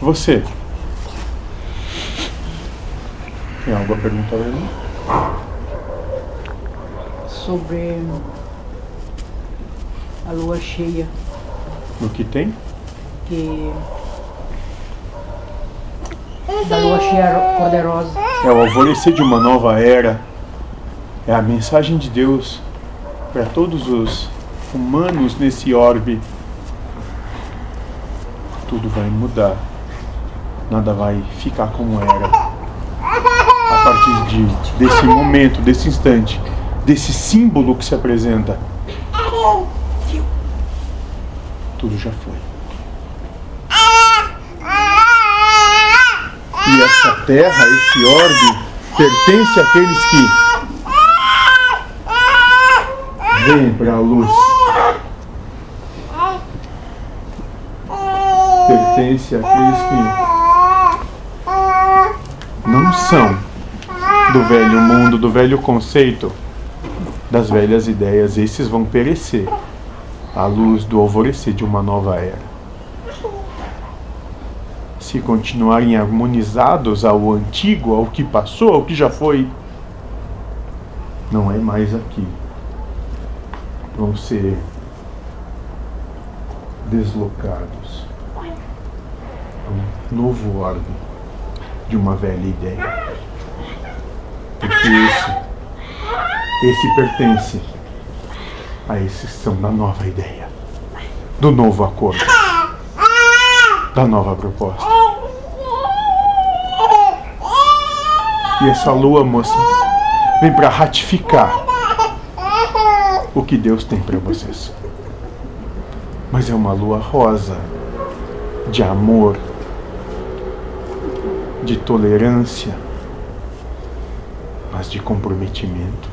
Você. Tem algo a perguntar a? Sobre a lua cheia, No que tem? que da lua cheia poderosa. É o alvorecer de uma nova era. É a mensagem de Deus para todos os humanos nesse orbe. Tudo vai mudar. Nada vai ficar como era. A partir de, desse momento, desse instante, desse símbolo que se apresenta. Tudo já foi. E essa terra, esse orbe, pertence àqueles que vêm para a luz. Pertence àqueles que não são do velho mundo, do velho conceito, das velhas ideias. Esses vão perecer à luz do alvorecer de uma nova era se continuarem harmonizados ao antigo, ao que passou, ao que já foi, não é mais aqui. Vão ser deslocados um novo órgão de uma velha ideia. Porque esse, esse pertence a exceção da nova ideia, do novo acordo, da nova proposta. E essa lua, moça, vem para ratificar o que Deus tem para vocês. Mas é uma lua rosa, de amor, de tolerância, mas de comprometimento.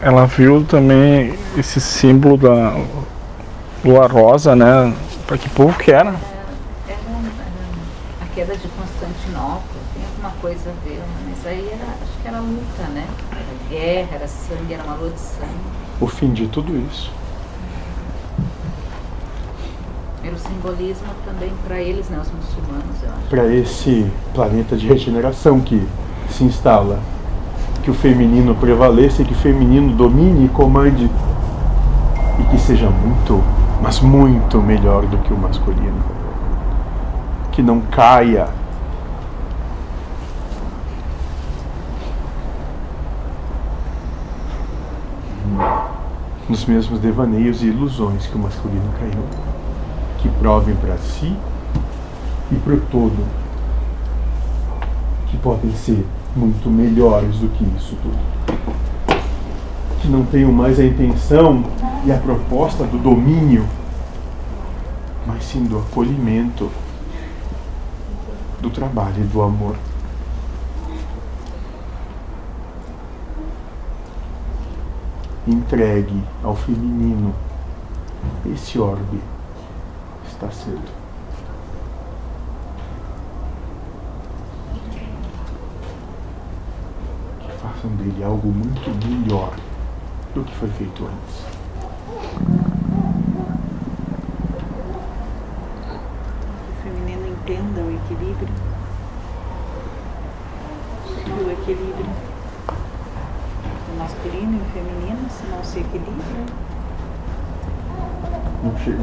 Ela viu também esse símbolo da lua rosa, né? Para que povo que era? Era, a queda de Constantinopla, tem alguma coisa a ver, mas aí era, acho que era luta, né? Era guerra, era sangue, era uma lua de sangue. O fim de tudo isso. O simbolismo também para eles, né? Os muçulmanos, eu acho. Para esse planeta de regeneração que se instala, que o feminino prevaleça, e que o feminino domine e comande e que seja muito, mas muito melhor do que o masculino. Que não caia nos mesmos devaneios e ilusões que o masculino caiu. Que provem para si e para o todo que podem ser muito melhores do que isso tudo. Que não tenham mais a intenção e a proposta do domínio, mas sim do acolhimento, do trabalho e do amor. Entregue ao feminino esse orbe está cedo. Que façam dele algo muito melhor do que foi feito antes. Que o feminino entenda o equilíbrio. O equilíbrio do masculino e o feminino, se não se equilibra, Não chega